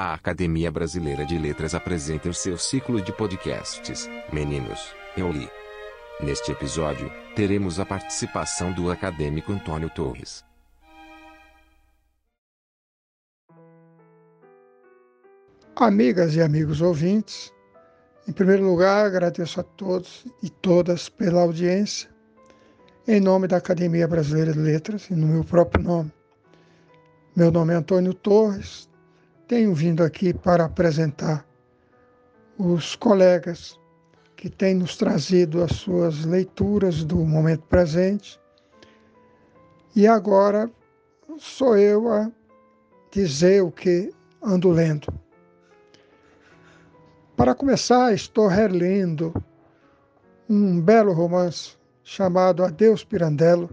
A Academia Brasileira de Letras apresenta o seu ciclo de podcasts, Meninos, eu li. Neste episódio, teremos a participação do acadêmico Antônio Torres. Amigas e amigos ouvintes, em primeiro lugar, agradeço a todos e todas pela audiência, em nome da Academia Brasileira de Letras e no meu próprio nome. Meu nome é Antônio Torres, tenho vindo aqui para apresentar os colegas que têm nos trazido as suas leituras do momento presente. E agora sou eu a dizer o que ando lendo. Para começar, estou relendo um belo romance chamado Adeus Pirandello,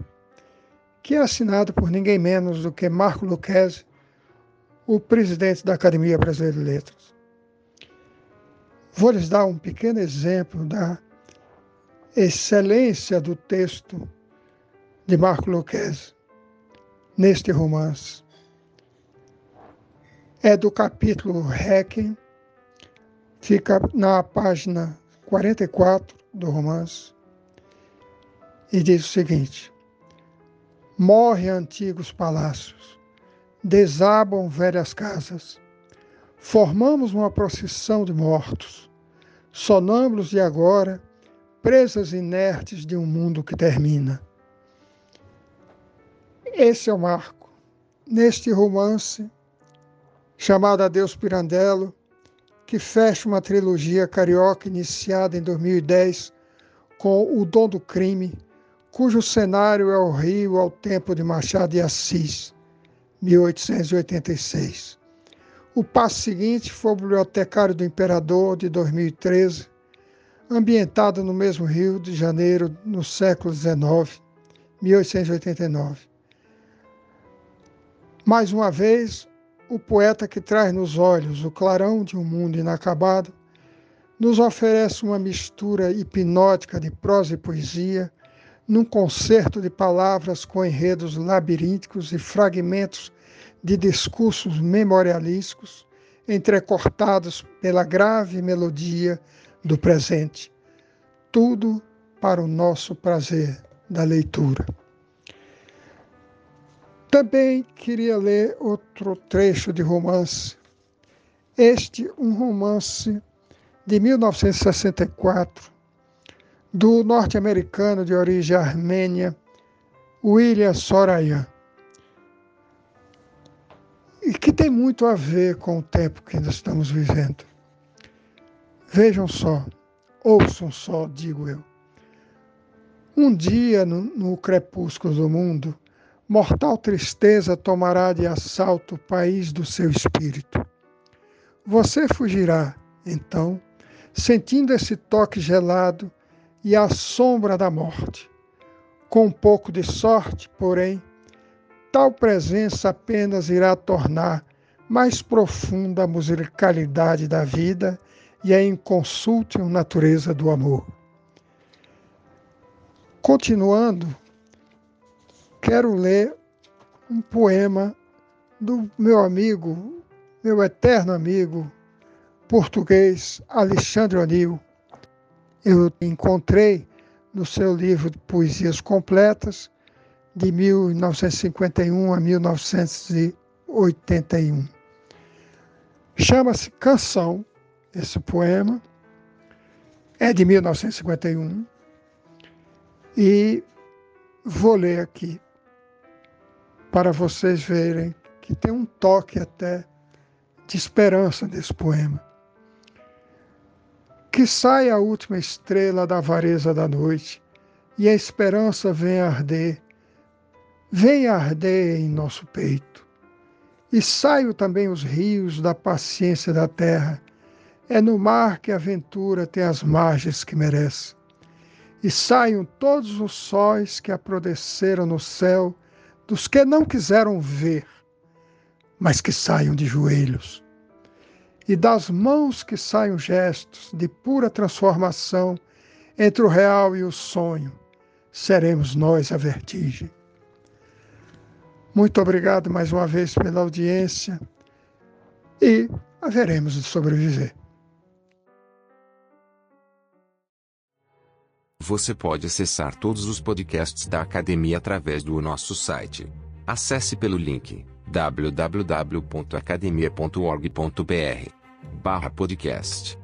que é assinado por ninguém menos do que Marco Lucchesi, o presidente da Academia Brasileira de Letras. Vou lhes dar um pequeno exemplo da excelência do texto de Marco Lucchesi neste romance. É do capítulo Requiem, fica na página 44 do romance, e diz o seguinte: Morre antigos palácios, desabam velhas casas. Formamos uma procissão de mortos, sonâmbulos de agora, presas inertes de um mundo que termina. Esse é o marco. Neste romance, chamado Adeus Pirandello, que fecha uma trilogia carioca iniciada em 2010 com O Dom do Crime, cujo cenário é o Rio ao tempo de Machado de Assis 1886. O passo seguinte foi o Bibliotecário do Imperador, de 2013, ambientado no mesmo Rio de Janeiro, no século XIX, 1889. Mais uma vez, o poeta que traz nos olhos o clarão de um mundo inacabado nos oferece uma mistura hipnótica de prosa e poesia num concerto de palavras com enredos labirínticos e fragmentos de discursos memorialísticos, entrecortados pela grave melodia do presente. Tudo para o nosso prazer da leitura. Também queria ler outro trecho de romance. Este, um romance de 1964, do norte-americano de origem armênia, William Sorayan, e que tem muito a ver com o tempo que nós estamos vivendo. Vejam só, ouçam só, digo eu. Um dia, no, no crepúsculo do mundo, mortal tristeza tomará de assalto o país do seu espírito. Você fugirá, então, sentindo esse toque gelado e a sombra da morte. Com um pouco de sorte, porém, tal presença apenas irá tornar mais profunda a musicalidade da vida e a inconsútil natureza do amor. Continuando, quero ler um poema do meu amigo, meu eterno amigo português Alexandre O'Neill, eu encontrei no seu livro de poesias completas, de 1951 a 1981. Chama-se Canção, esse poema, é de 1951, e vou ler aqui para vocês verem que tem um toque até de esperança nesse poema que saia a última estrela da avareza da noite e a esperança venha arder, venha arder em nosso peito. E saiam também os rios da paciência da terra, é no mar que a aventura tem as margens que merece. E saiam todos os sóis que aprodeceram no céu, dos que não quiseram ver, mas que saiam de joelhos e das mãos que saem gestos de pura transformação entre o real e o sonho, seremos nós a vertigem. Muito obrigado mais uma vez pela audiência e haveremos de sobreviver. Você pode acessar todos os podcasts da academia através do nosso site. Acesse pelo link www.academia.org.br barra podcast.